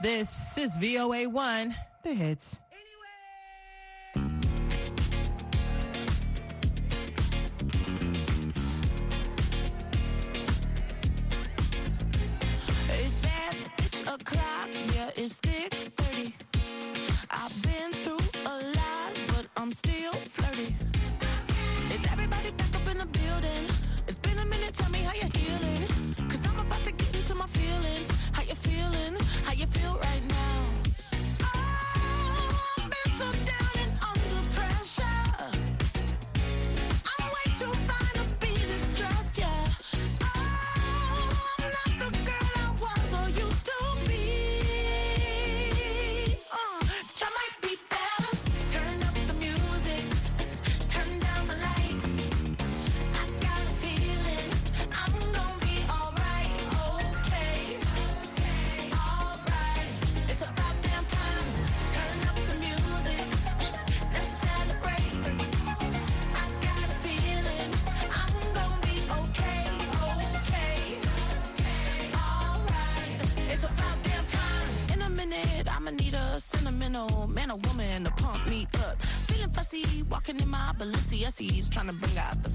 This is VOA1, the hits. o'clock, yeah, it's thick 30. I've been through a lot, but I'm still flirty. Is everybody back up in the building? It's been a minute, tell me how you trying to bring out the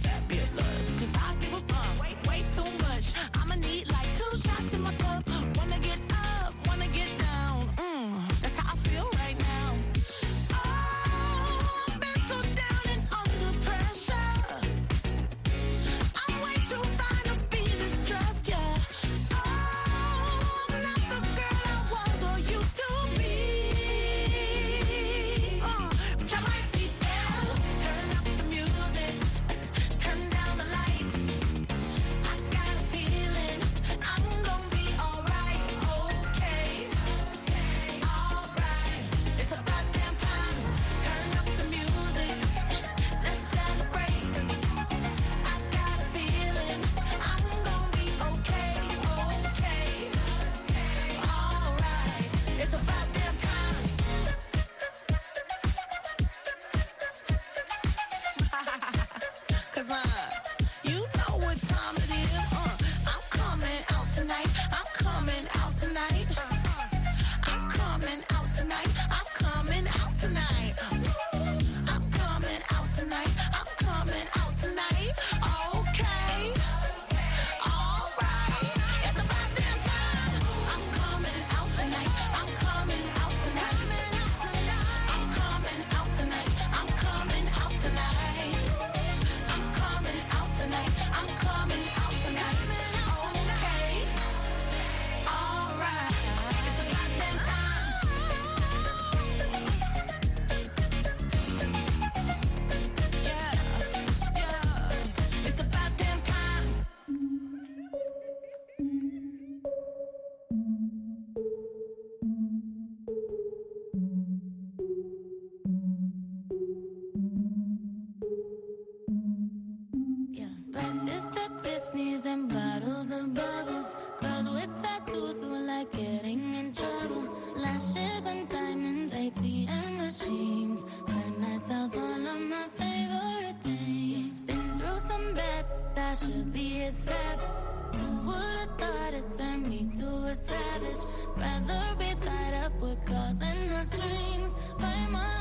rather be tied up with calls and not strings by my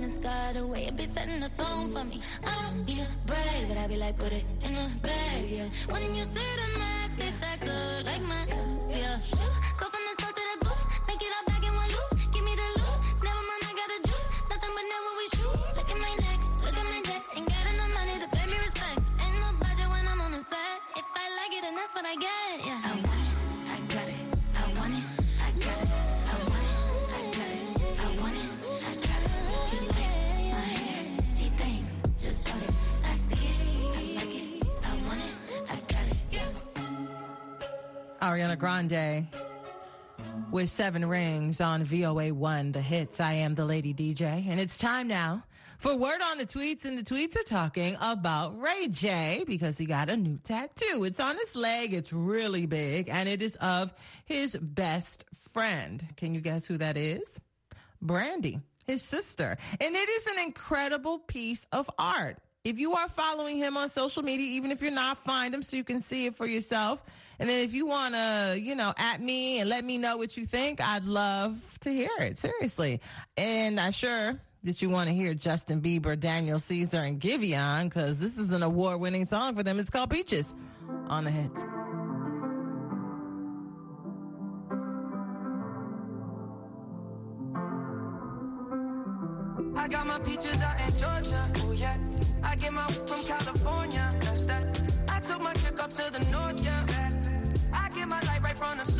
card is my business. The way it be setting the tone for me. I don't need a brag, but I be like, put it in the bag, yeah. When you see the max, they stack good like mine, yeah. Go from the start to the booth, make it all back in one loop. Give me the loot, never mind, I got the juice. Nothing but never we shoot. Look at my neck, look at my neck. Ain't got enough money to pay me respect. Ain't no budget when I'm on the set. If I like it, then that's what I get, Ariana Grande with seven rings on VOA One, the hits. I am the lady DJ, and it's time now for word on the tweets. And the tweets are talking about Ray J because he got a new tattoo. It's on his leg. It's really big, and it is of his best friend. Can you guess who that is? Brandy, his sister. And it is an incredible piece of art. If you are following him on social media, even if you're not, find him so you can see it for yourself. And then if you want to, you know, at me and let me know what you think, I'd love to hear it. Seriously. And I'm sure that you want to hear Justin Bieber, Daniel Caesar, and Giveon because this is an award winning song for them. It's called Peaches on the hits. I got my peaches out in Georgia. Oh yeah. I get my from California. That's that. I took my chick up to the north, yeah.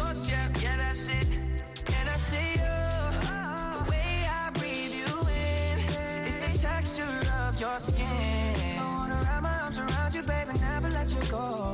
Source, yeah. Yeah, that's it. And I see you. The way I breathe you in. It's the texture of your skin. I wanna wrap my arms around you, baby, never let you go.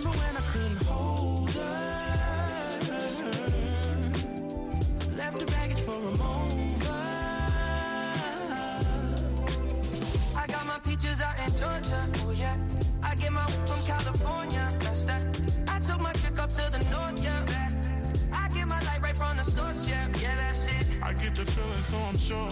Remember when I couldn't hold her? Left the baggage for a mover. I got my peaches out in Georgia. Oh yeah. I get my from California. That's that. I took my chick up to the north. Yeah. I get my light right from the source. Yeah, yeah, that's it. I get the feeling, so I'm sure.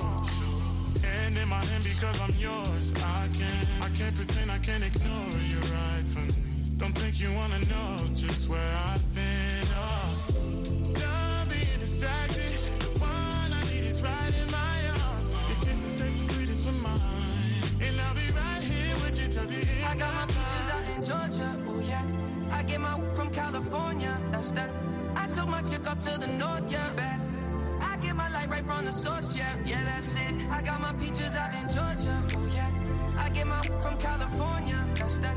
Hand in my hand because I'm yours. I can't, I can't pretend, I can't ignore you right from me. Don't think you wanna know just where I've been. Oh, done being distracted. The one I need is right in my arms. Your kisses taste the sweetest with mine, and I'll be right here with you till the end. I got my of peaches out in Georgia. Oh yeah. I get my from California. That's that. I took my chick up to the north. Yeah. I get my light right from the source. Yeah, yeah, that's it. I got my peaches out in Georgia. Oh yeah. I get my from California. That's that.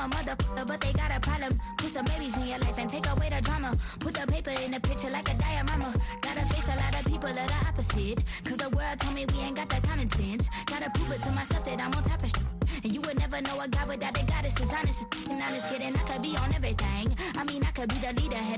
I'm a motherfucker, but they got a problem. Put some babies in your life and take away the drama. Put the paper in the picture like a diorama. Gotta face a lot of people that are opposite. Cause the world told me we ain't got the common sense. Gotta prove it to myself that I'm on top of shit. And you would never know a guy without a goddess is honest and honest kidding. I could be on everything. I mean, I could be the leader, head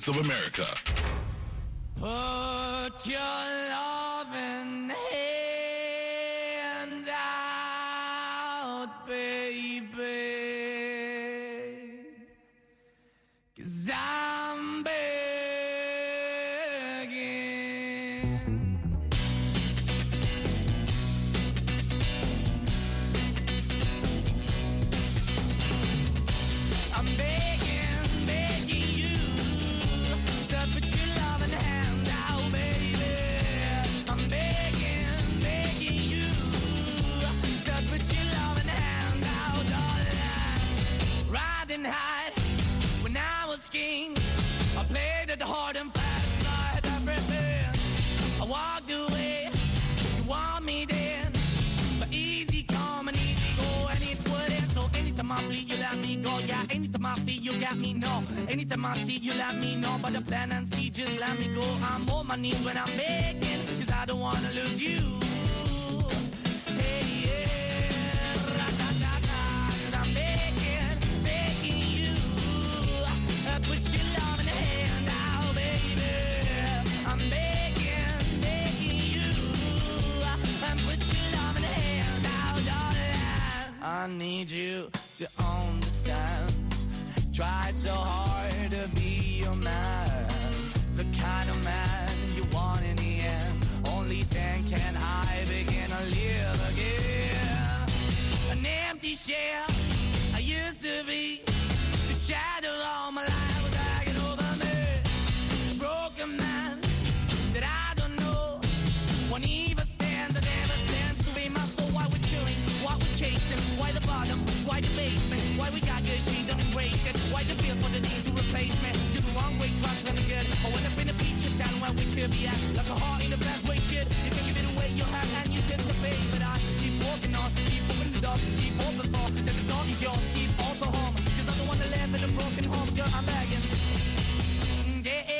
voice of America. You got me. No, anytime I see, you let me know. But the plan and see, just let me go. I'm on my knees when I'm begging, cause I don't wanna lose you. Hey, yeah, I'm begging, begging you. Uh, Put your love in the hand out, baby. I'm begging, begging you. And put your love in the hand out, darling. I need you to understand. Try so hard to be your man. The kind of man you want in the end. Only then can I begin to live again. An empty shell Why the feel for the need to replace me? Do the wrong way, trying to good. I went up in a feature town where we could be at. Like a heart in a bad way, shit. You can give it away, you have, and you tend to pay. But I keep walking on, keep moving the dog, keep open for. Then the dog is yours, keep also home. Cause I'm the one that live in a broken home, girl, I'm begging. Mm, yeah, yeah,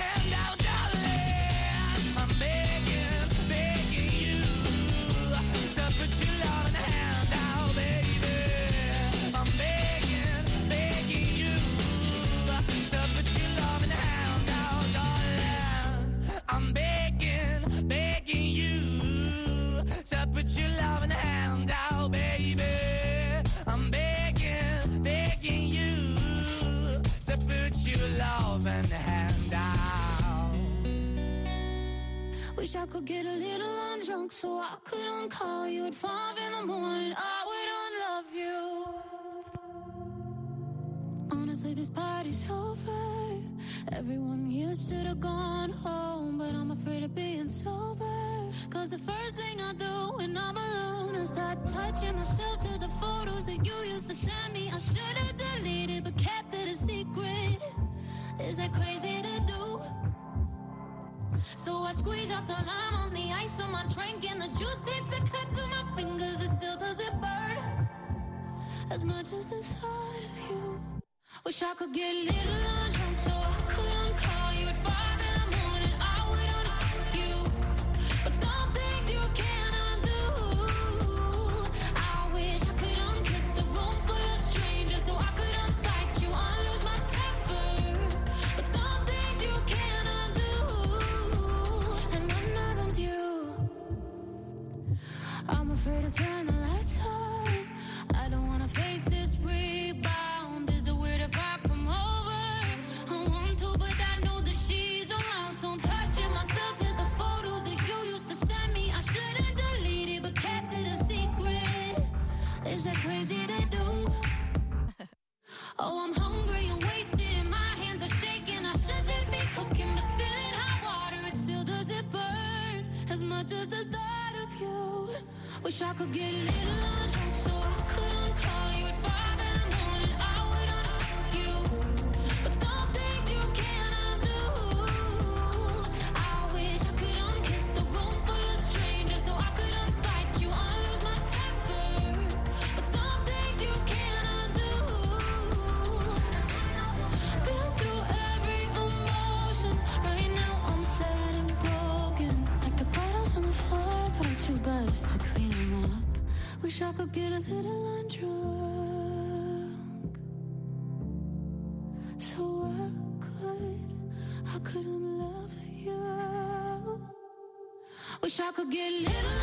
begging you to put your loving hand out, baby. I'm begging, begging you to put your loving hand out. Wish I could get a little undrunk so I could uncall you at five in the morning. I would unlove you. Honestly, this party's over. Everyone here should have gone home, but I'm afraid of being sober. Cause the first thing I do when I'm alone is start touching myself to the photos that you used to send me. I should have deleted, but kept it a secret. Is that crazy to do? So I squeeze out the lime on the ice on my drink, and the juice hits the cut to my fingers. It still doesn't burn as much as the thought of you. Wish I could get a little undrunk as the thought of you. Wish I could get a little undrunk Could get little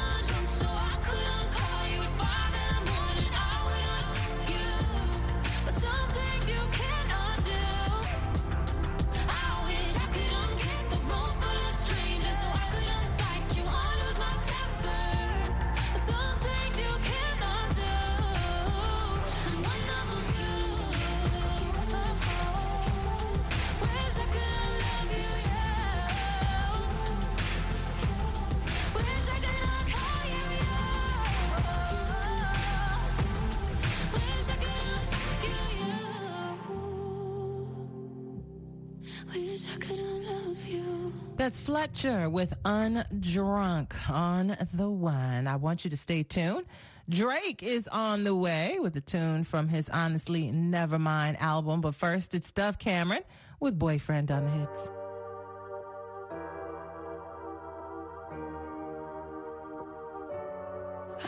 That's Fletcher with Undrunk on the One. I want you to stay tuned. Drake is on the way with a tune from his Honestly Nevermind album. But first, it's Dove Cameron with Boyfriend on the Hits.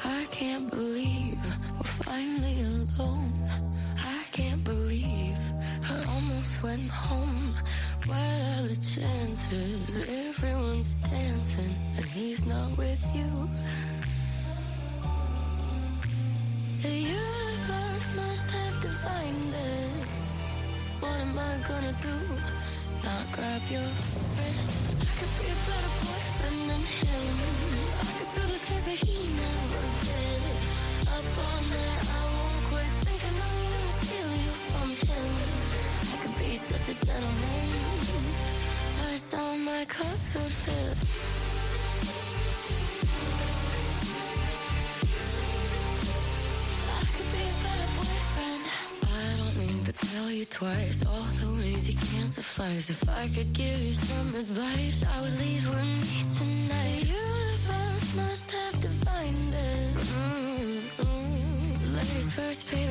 I can't believe we're finally alone. I can't believe I almost went home. What are the chances? Everyone's dancing and he's not with you. The universe must have defined us. What am I gonna do? Not grab your wrist. I could be a better boyfriend than him. I could do the things that he never did. Up all night, I won't quit thinking I'm gonna steal you from him. I could be such a gentleman. All my would. I don't to tell you twice all the ways you can't suffice. If I could give you some advice, I would leave with me tonight. The universe must have defined it. Mm-mm. Ladies first, baby,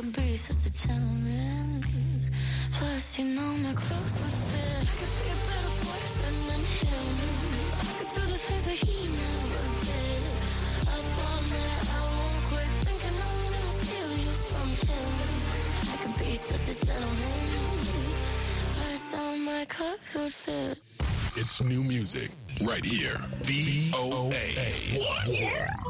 could be such a gentleman. Plus, you know my clothes would fit. I could be a better boyfriend than him. I could do the things that he never did. Up all night, I won't quit. Thinking I'm gonna steal you from him. I could be such a gentleman. Plus, all my clothes would fit. It's new music right here. VOA. I've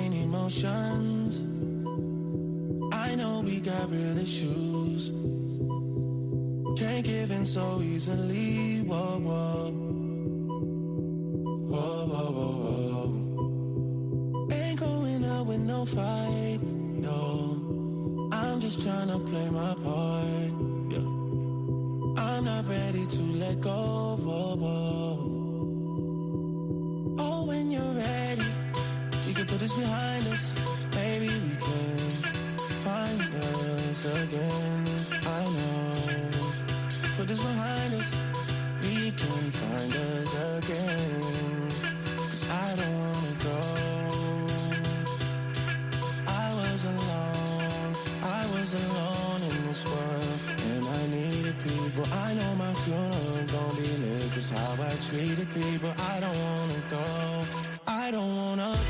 Between emotions. I know we got real issues. Can't give in so easily. Whoa, whoa. Whoa, whoa, whoa, whoa. Ain't going out with no fight. No. I'm just trying to play my part. Yeah. I'm not ready to let go. Whoa, whoa. This behind us. Maybe we can find us again. I know. Put this behind us. We can find us again. Cause I don't wanna go. I was alone. I was alone in this world. And I needed people. I know my funeral gon' be lit. Cause how I treated people. I don't wanna go. I don't wanna.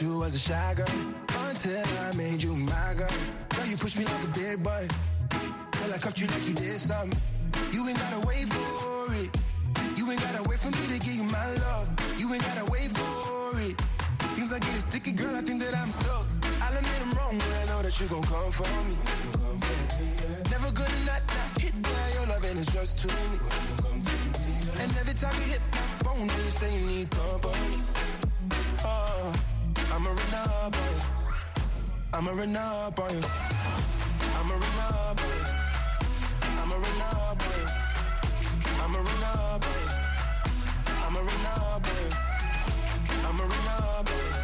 You was a shy girl until I made you my girl. Girl, you push me like a big boy till I cuffed you like you did something. You ain't gotta wait for it. You ain't gotta wait for me to give you my love. You ain't gotta wait for it. Things are getting sticky, girl. I think that I'm stuck. I'll admit I'm wrong, but I know that you gon' come for me. Never gonna not, not hit by your love, and it's just too me. And every time you hit my phone, you say you need company. Oh, I'm a run up on you. I'm a run up on you. I'm a run up on you. I'm a run up on you. I'm a run up on you. I'm a run up on you. I'm a run up on you.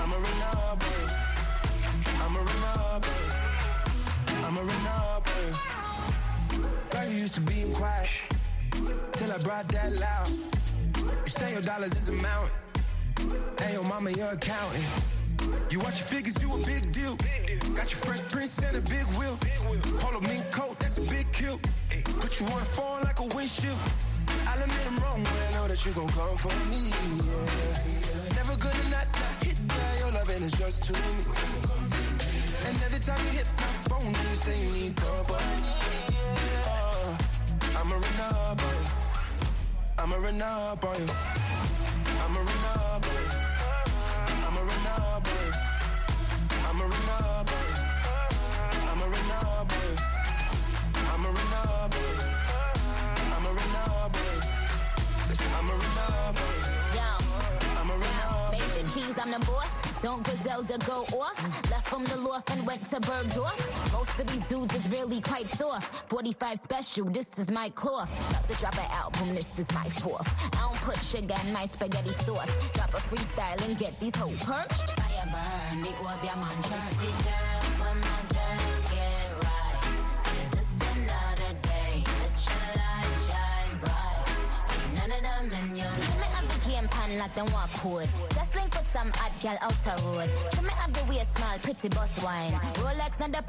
I'm a run up on you. I'm a run up on you. I'm a run up on you. Girl, you used to being quiet till I brought that loud. You say your dollars is a mountain, and your mama your accountant. You watch your figures, you a big deal. Got your fresh prince and a big wheel. Polo mink coat, that's a big kill. Put you on the phone like a windshield. I'll admit I'm wrong, but I know that you gon' come for me. Yeah. Never gonna not, not hit by your love, and it's just too me. And every time you hit my phone, you say you need company. Oh, uh, I'm a you. I'm a you. I'm a run I'm the boss. Don't Griselda go off? Left from the loft and went to Bergdorf. Most of these dudes is really quite soft. 45 special, this is my cloth. About to drop an album, this is my fourth. I don't put sugar in my spaghetti sauce. Drop a freestyle and get these hoes perched. Fire burn, man my girls get right. Is another day? Let your light shine bright. None of them in your. Game pan like them walk code. Just link with some hot girl out the road. Me have the waist small, pretty boss wine. Rolex not the pan